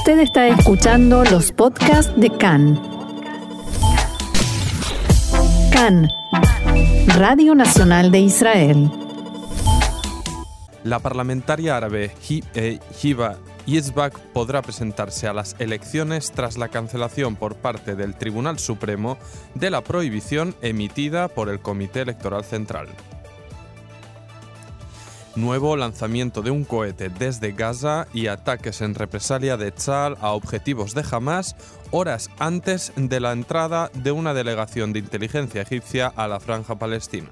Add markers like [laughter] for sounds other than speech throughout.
Usted está escuchando los podcasts de CAN. CAN, Radio Nacional de Israel. La parlamentaria árabe Hiba Yizbak podrá presentarse a las elecciones tras la cancelación por parte del Tribunal Supremo de la prohibición emitida por el Comité Electoral Central. Nuevo lanzamiento de un cohete desde Gaza y ataques en represalia de Tzal a objetivos de Hamas horas antes de la entrada de una delegación de inteligencia egipcia a la franja palestina.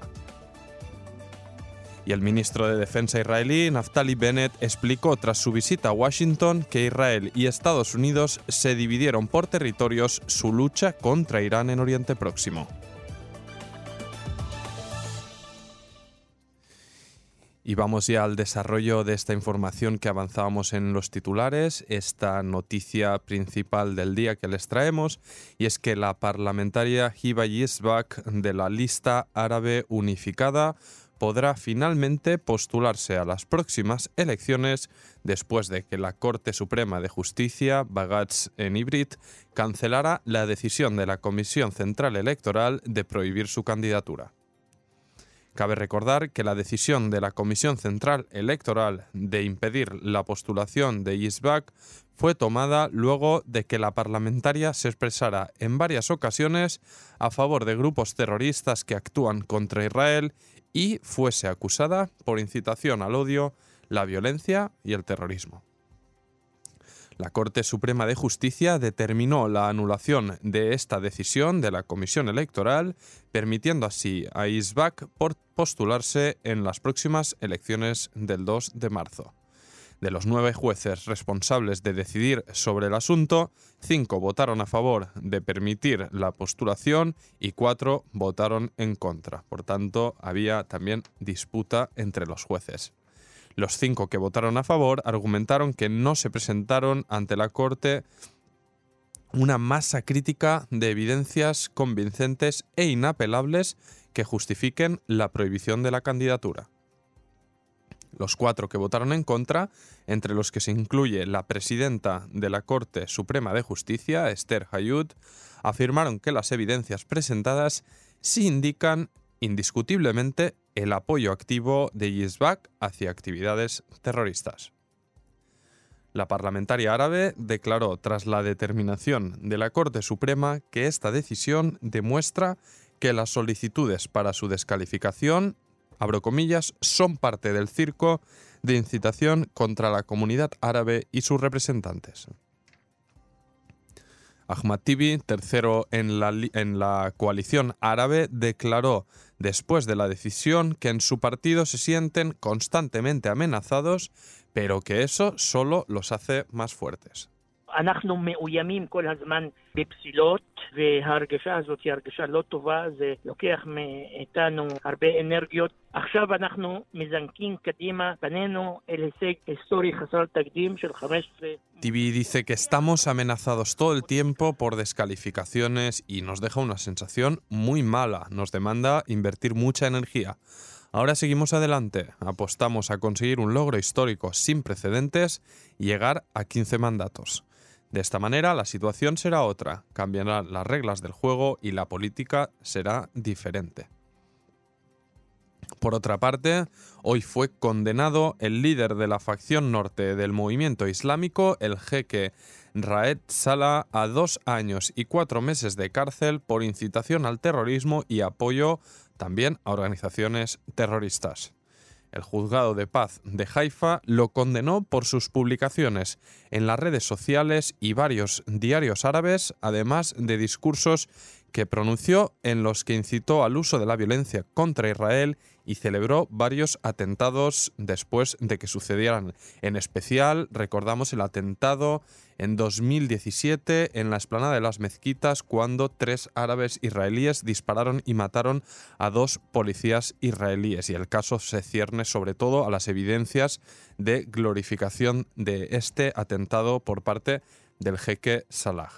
Y el ministro de Defensa israelí, Naftali Bennett, explicó tras su visita a Washington que Israel y Estados Unidos se dividieron por territorios su lucha contra Irán en Oriente Próximo. Y vamos ya al desarrollo de esta información que avanzábamos en los titulares, esta noticia principal del día que les traemos, y es que la parlamentaria Hiba Yisbak de la lista árabe unificada podrá finalmente postularse a las próximas elecciones después de que la Corte Suprema de Justicia, Bagats en Ibrit, cancelara la decisión de la Comisión Central Electoral de prohibir su candidatura. Cabe recordar que la decisión de la Comisión Central Electoral de impedir la postulación de Yisbak fue tomada luego de que la parlamentaria se expresara en varias ocasiones a favor de grupos terroristas que actúan contra Israel y fuese acusada por incitación al odio, la violencia y el terrorismo. La Corte Suprema de Justicia determinó la anulación de esta decisión de la Comisión Electoral, permitiendo así a Isbak postularse en las próximas elecciones del 2 de marzo. De los nueve jueces responsables de decidir sobre el asunto, cinco votaron a favor de permitir la postulación y cuatro votaron en contra. Por tanto, había también disputa entre los jueces. Los cinco que votaron a favor argumentaron que no se presentaron ante la Corte una masa crítica de evidencias convincentes e inapelables que justifiquen la prohibición de la candidatura. Los cuatro que votaron en contra, entre los que se incluye la presidenta de la Corte Suprema de Justicia, Esther Hayud, afirmaron que las evidencias presentadas sí indican indiscutiblemente el apoyo activo de Yisbak hacia actividades terroristas. La parlamentaria árabe declaró tras la determinación de la Corte Suprema que esta decisión demuestra que las solicitudes para su descalificación, abro comillas, son parte del circo de incitación contra la comunidad árabe y sus representantes. Ahmad Tibi, tercero en la, en la coalición árabe, declaró después de la decisión que en su partido se sienten constantemente amenazados, pero que eso solo los hace más fuertes. Tibi dice que estamos amenazados todo el tiempo por descalificaciones y nos deja una sensación muy mala. Nos demanda invertir mucha energía. Ahora seguimos adelante, apostamos a conseguir un logro histórico sin precedentes y llegar a 15 mandatos. De esta manera la situación será otra, cambiarán las reglas del juego y la política será diferente. Por otra parte, hoy fue condenado el líder de la facción norte del movimiento islámico, el jeque Raed Salah, a dos años y cuatro meses de cárcel por incitación al terrorismo y apoyo también a organizaciones terroristas. El juzgado de paz de Haifa lo condenó por sus publicaciones en las redes sociales y varios diarios árabes, además de discursos que pronunció en los que incitó al uso de la violencia contra Israel y celebró varios atentados después de que sucedieran. En especial, recordamos el atentado en 2017 en la explanada de las mezquitas cuando tres árabes israelíes dispararon y mataron a dos policías israelíes y el caso se cierne sobre todo a las evidencias de glorificación de este atentado por parte del jeque Salah.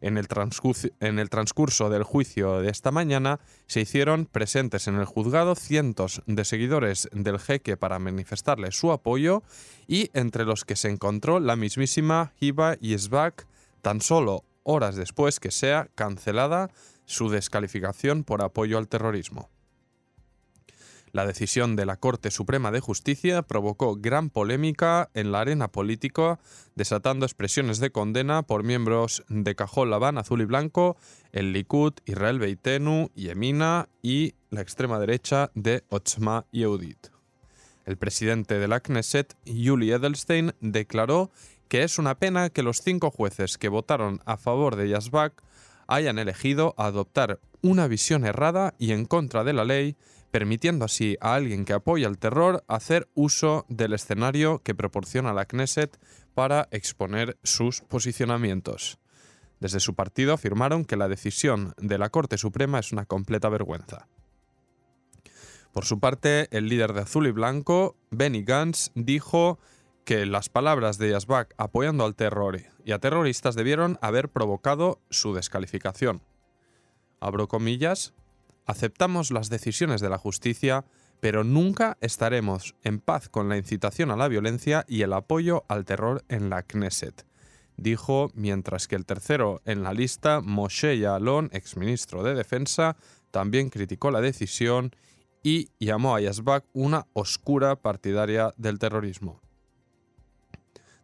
En el, transcurso, del juicio de esta mañana se hicieron presentes en el juzgado cientos de seguidores del jeque para manifestarle su apoyo y entre los que se encontró la mismísima Hiba Yesbak tan solo horas después que sea cancelada su descalificación por apoyo al terrorismo. La decisión de la Corte Suprema de Justicia provocó gran polémica en la arena política, desatando expresiones de condena por miembros de Cajol Labán Azul y Blanco, el Likud, Israel Beitenu, Yemina y la extrema derecha de Otzma Yehudit. El presidente de la Knesset, Yuli Edelstein, declaró que es una pena que los cinco jueces que votaron a favor de Yazbak hayan elegido adoptar una visión errada y en contra de la ley permitiendo así a alguien que apoya el terror hacer uso del escenario que proporciona la Knesset para exponer sus posicionamientos. Desde su partido afirmaron que la decisión de la Corte Suprema es una completa vergüenza. Por su parte, el líder de Azul y Blanco, Benny Gantz, dijo que las palabras de Yazbak apoyando al terror y a terroristas debieron haber provocado su descalificación. Abro comillas, Aceptamos las decisiones de la justicia, pero nunca estaremos en paz con la incitación a la violencia y el apoyo al terror en la Knesset, dijo, mientras que el tercero en la lista, Moshe Yaalon, exministro de Defensa, también criticó la decisión y llamó a Yazbak una oscura partidaria del terrorismo.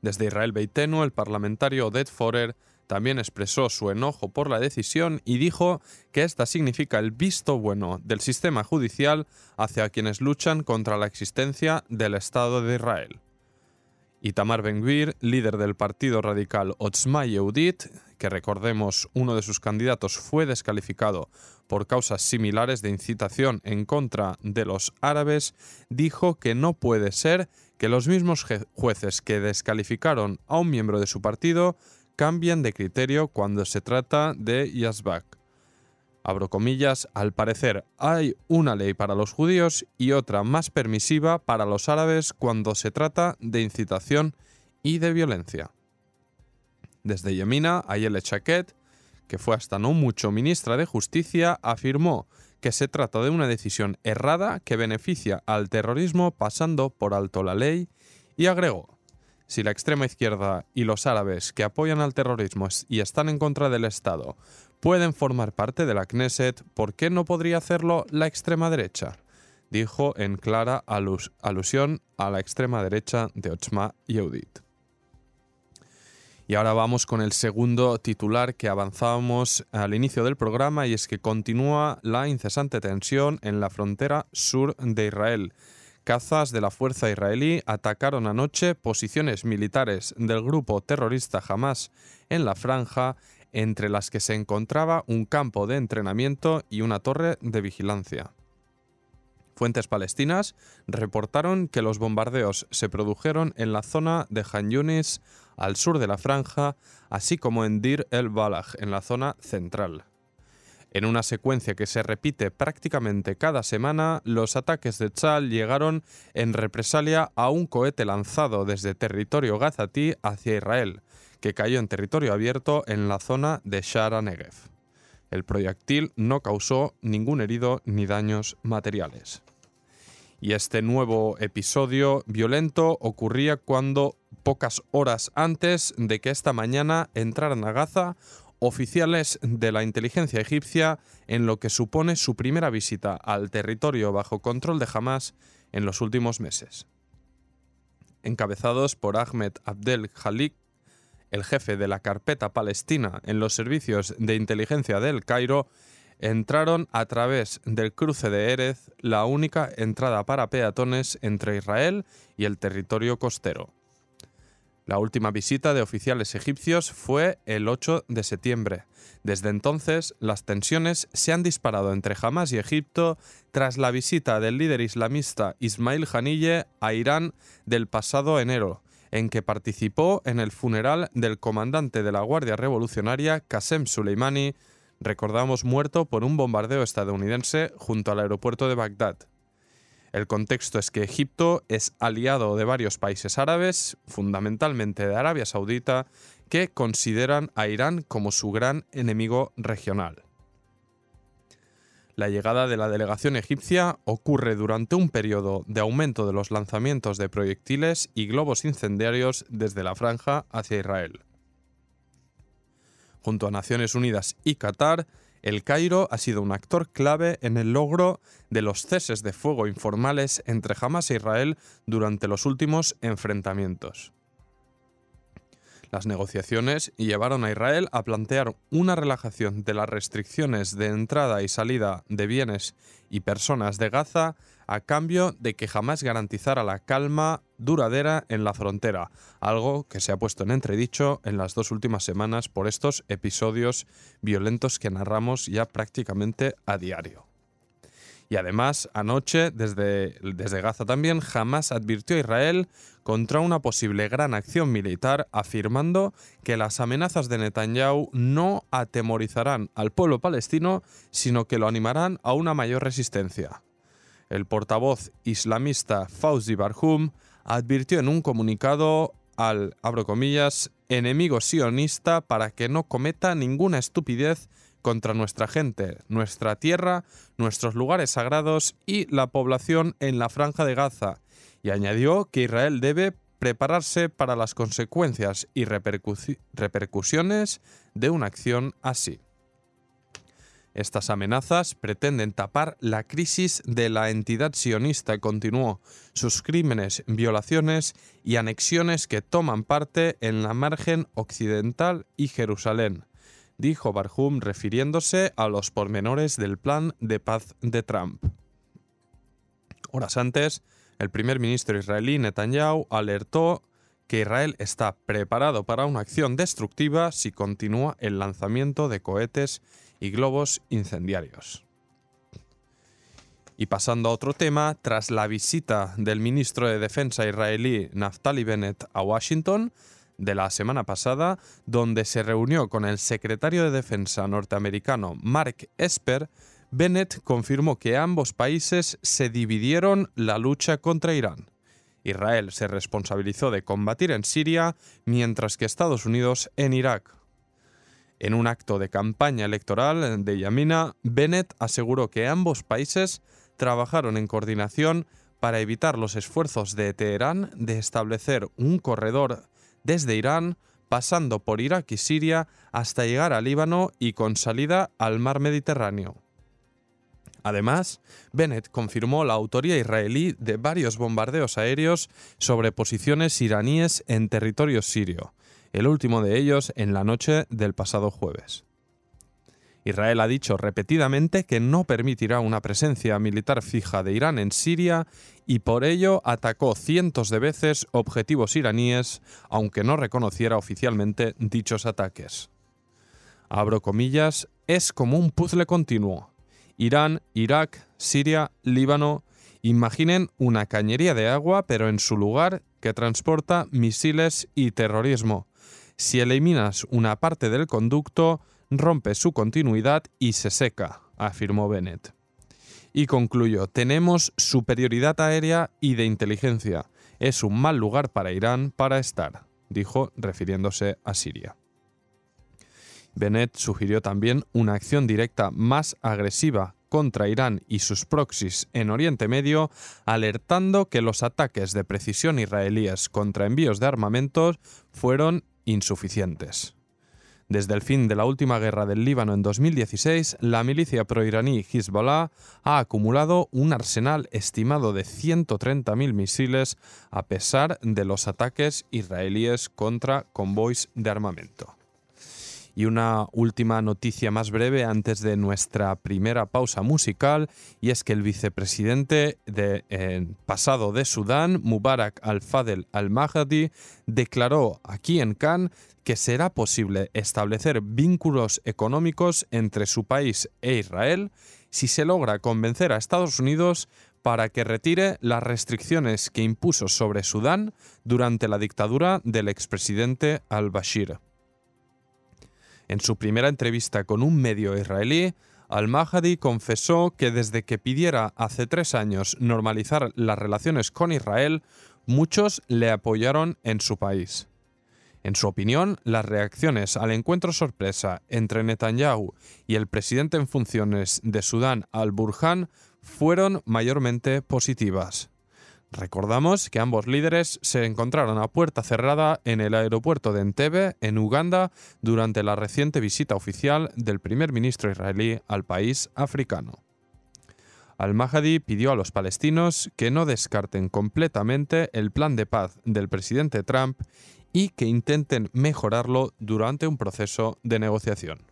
Desde Israel Beitenu, el parlamentario Oded Forer también expresó su enojo por la decisión y dijo que esta significa el visto bueno del sistema judicial hacia quienes luchan contra la existencia del Estado de Israel. Itamar Ben-Gvir, líder del partido radical Otzma Yehudit, que recordemos uno de sus candidatos fue descalificado por causas similares de incitación en contra de los árabes, dijo que no puede ser que los mismos jueces que descalificaron a un miembro de su partido cambian de criterio cuando se trata de Yazbak. Abro comillas, al parecer hay una ley para los judíos y otra más permisiva para los árabes cuando se trata de incitación y de violencia. Desde Yemina, Ayele Chaquet, que fue hasta no mucho ministra de Justicia, afirmó que se trata de una decisión errada que beneficia al terrorismo pasando por alto la ley y agregó si la extrema izquierda y los árabes que apoyan al terrorismo y están en contra del Estado pueden formar parte de la Knesset, ¿por qué no podría hacerlo la extrema derecha? Dijo en clara alusión a la extrema derecha de Otzma Yehudit. Y ahora vamos con el segundo titular que avanzábamos al inicio del programa y es que continúa la incesante tensión en la frontera sur de Israel. Cazas de la fuerza israelí atacaron anoche posiciones militares del grupo terrorista Hamas en la franja, entre las que se encontraba un campo de entrenamiento y una torre de vigilancia. Fuentes palestinas reportaron que los bombardeos se produjeron en la zona de Han Yunis, al sur de la franja, así como en Dir el-Balaj, en la zona central. En una secuencia que se repite prácticamente cada semana, los ataques de Tzal llegaron en represalia a un cohete lanzado desde territorio gazatí hacia Israel, que cayó en territorio abierto en la zona de Shara Negev. El proyectil no causó ningún herido ni daños materiales. Y este nuevo episodio violento ocurría cuando, pocas horas antes de que esta mañana entraran a Gaza oficiales de la inteligencia egipcia en lo que supone su primera visita al territorio bajo control de Hamas en los últimos meses. Encabezados por Ahmed Abdel Khalik, el jefe de la carpeta palestina en los servicios de inteligencia del Cairo, entraron a través del cruce de Erez, la única entrada para peatones entre Israel y el territorio costero. La última visita de oficiales egipcios fue el 8 de septiembre. Desde entonces, las tensiones se han disparado entre Hamas y Egipto tras la visita del líder islamista Ismail Haniyeh a Irán del pasado enero, en que participó en el funeral del comandante de la Guardia Revolucionaria Qasem Soleimani, recordamos muerto por un bombardeo estadounidense junto al aeropuerto de Bagdad. El contexto es que Egipto es aliado de varios países árabes, fundamentalmente de Arabia Saudita, que consideran a Irán como su gran enemigo regional. La llegada de la delegación egipcia ocurre durante un periodo de aumento de los lanzamientos de proyectiles y globos incendiarios desde la franja hacia Israel. Junto a Naciones Unidas y Qatar, el Cairo ha sido un actor clave en el logro de los ceses de fuego informales entre Hamas e Israel durante los últimos enfrentamientos. Las negociaciones llevaron a Israel a plantear una relajación de las restricciones de entrada y salida de bienes y personas de Gaza a cambio de que jamás garantizara la calma duradera en la frontera, algo que se ha puesto en entredicho en las dos últimas semanas por estos episodios violentos que narramos ya prácticamente a diario. Y además, anoche, desde, desde Gaza también, jamás advirtió a Israel contra una posible gran acción militar, afirmando que las amenazas de Netanyahu no atemorizarán al pueblo palestino, sino que lo animarán a una mayor resistencia. El portavoz islamista Fauzi Barhum advirtió en un comunicado al, abro comillas, enemigo sionista para que no cometa ninguna estupidez contra nuestra gente, nuestra tierra, nuestros lugares sagrados y la población en la franja de Gaza, y añadió que Israel debe prepararse para las consecuencias y repercusiones de una acción así. Estas amenazas pretenden tapar la crisis de la entidad sionista, continuó, sus crímenes, violaciones y anexiones que toman parte en la margen occidental y Jerusalén dijo Barhum refiriéndose a los pormenores del plan de paz de Trump. Horas antes, el primer ministro israelí Netanyahu alertó que Israel está preparado para una acción destructiva si continúa el lanzamiento de cohetes y globos incendiarios. Y pasando a otro tema, tras la visita del ministro de Defensa israelí Naftali Bennett a Washington, de la semana pasada, donde se reunió con el secretario de Defensa norteamericano Mark Esper, Bennett confirmó que ambos países se dividieron la lucha contra Irán. Israel se responsabilizó de combatir en Siria, mientras que Estados Unidos en Irak. En un acto de campaña electoral de Yamina, Bennett aseguró que ambos países trabajaron en coordinación para evitar los esfuerzos de Teherán de establecer un corredor desde Irán, pasando por Irak y Siria hasta llegar a Líbano y con salida al mar Mediterráneo. Además, Bennett confirmó la autoría israelí de varios bombardeos aéreos sobre posiciones iraníes en territorio sirio, el último de ellos en la noche del pasado jueves. Israel ha dicho repetidamente que no permitirá una presencia militar fija de Irán en Siria y por ello atacó cientos de veces objetivos iraníes, aunque no reconociera oficialmente dichos ataques. Abro comillas, es como un puzzle continuo. Irán, Irak, Siria, Líbano. Imaginen una cañería de agua, pero en su lugar que transporta misiles y terrorismo. Si eliminas una parte del conducto, rompe su continuidad y se seca, afirmó Bennett. Y concluyó, tenemos superioridad aérea y de inteligencia. Es un mal lugar para Irán para estar, dijo refiriéndose a Siria. Bennett sugirió también una acción directa más agresiva contra Irán y sus proxies en Oriente Medio, alertando que los ataques de precisión israelíes contra envíos de armamentos fueron insuficientes. Desde el fin de la última guerra del Líbano en 2016, la milicia proiraní Hezbollah ha acumulado un arsenal estimado de 130.000 misiles a pesar de los ataques israelíes contra convoys de armamento. Y una última noticia más breve antes de nuestra primera pausa musical, y es que el vicepresidente de, pasado de Sudán, Mubarak al-Fadel al-Mahdi, declaró aquí en Cannes que será posible establecer vínculos económicos entre su país e Israel si se logra convencer a Estados Unidos para que retire las restricciones que impuso sobre Sudán durante la dictadura del expresidente al-Bashir. En su primera entrevista con un medio israelí, Al-Mahdi confesó que desde que pidiera hace tres años normalizar las relaciones con Israel, muchos le apoyaron en su país. En su opinión, las reacciones al encuentro sorpresa entre Netanyahu y el presidente en funciones de Sudán, al-Burhan, fueron mayormente positivas. Recordamos que ambos líderes se encontraron a puerta cerrada en el aeropuerto de Entebbe, en Uganda, durante la reciente visita oficial del primer ministro israelí al país africano. Al-Mahdi pidió a los palestinos que no descarten completamente el plan de paz del presidente Trump y que intenten mejorarlo durante un proceso de negociación.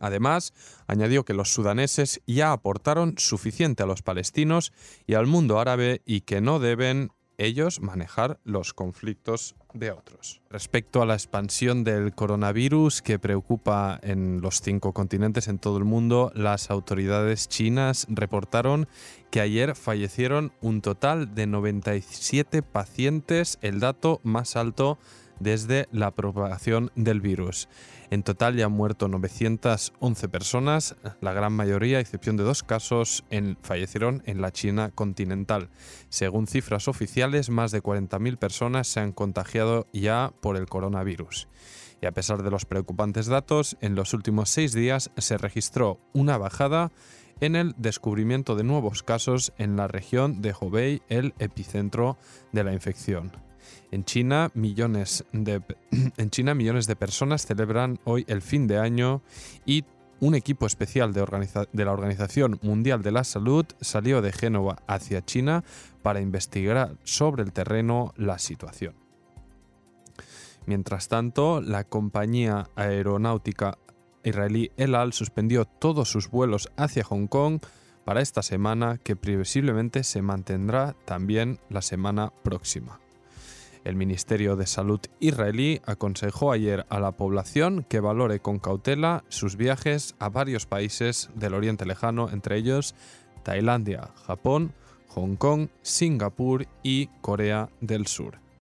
Además, añadió que los sudaneses ya aportaron suficiente a los palestinos y al mundo árabe y que no deben ellos manejar los conflictos de otros. Respecto a la expansión del coronavirus que preocupa en los cinco continentes en todo el mundo, las autoridades chinas reportaron que ayer fallecieron un total de 97 pacientes, el dato más alto desde la propagación del virus. En total ya han muerto 911 personas, la gran mayoría, a excepción de dos casos, fallecieron en la China continental. Según cifras oficiales, más de 40.000 personas se han contagiado ya por el coronavirus. Y a pesar de los preocupantes datos, en los últimos seis días se registró una bajada en el descubrimiento de nuevos casos en la región de Hubei, el epicentro de la infección. En China, millones de, [clears throat] en China, millones de personas celebran hoy el fin de año y un equipo especial de, la Organización Mundial de la Salud salió de Génova hacia China para investigar sobre el terreno la situación. Mientras tanto, la compañía aeronáutica israelí El Al suspendió todos sus vuelos hacia Hong Kong para esta semana que previsiblemente se mantendrá también la semana próxima. El Ministerio de Salud israelí aconsejó ayer a la población que valore con cautela sus viajes a varios países del Oriente Lejano, entre ellos Tailandia, Japón, Hong Kong, Singapur y Corea del Sur.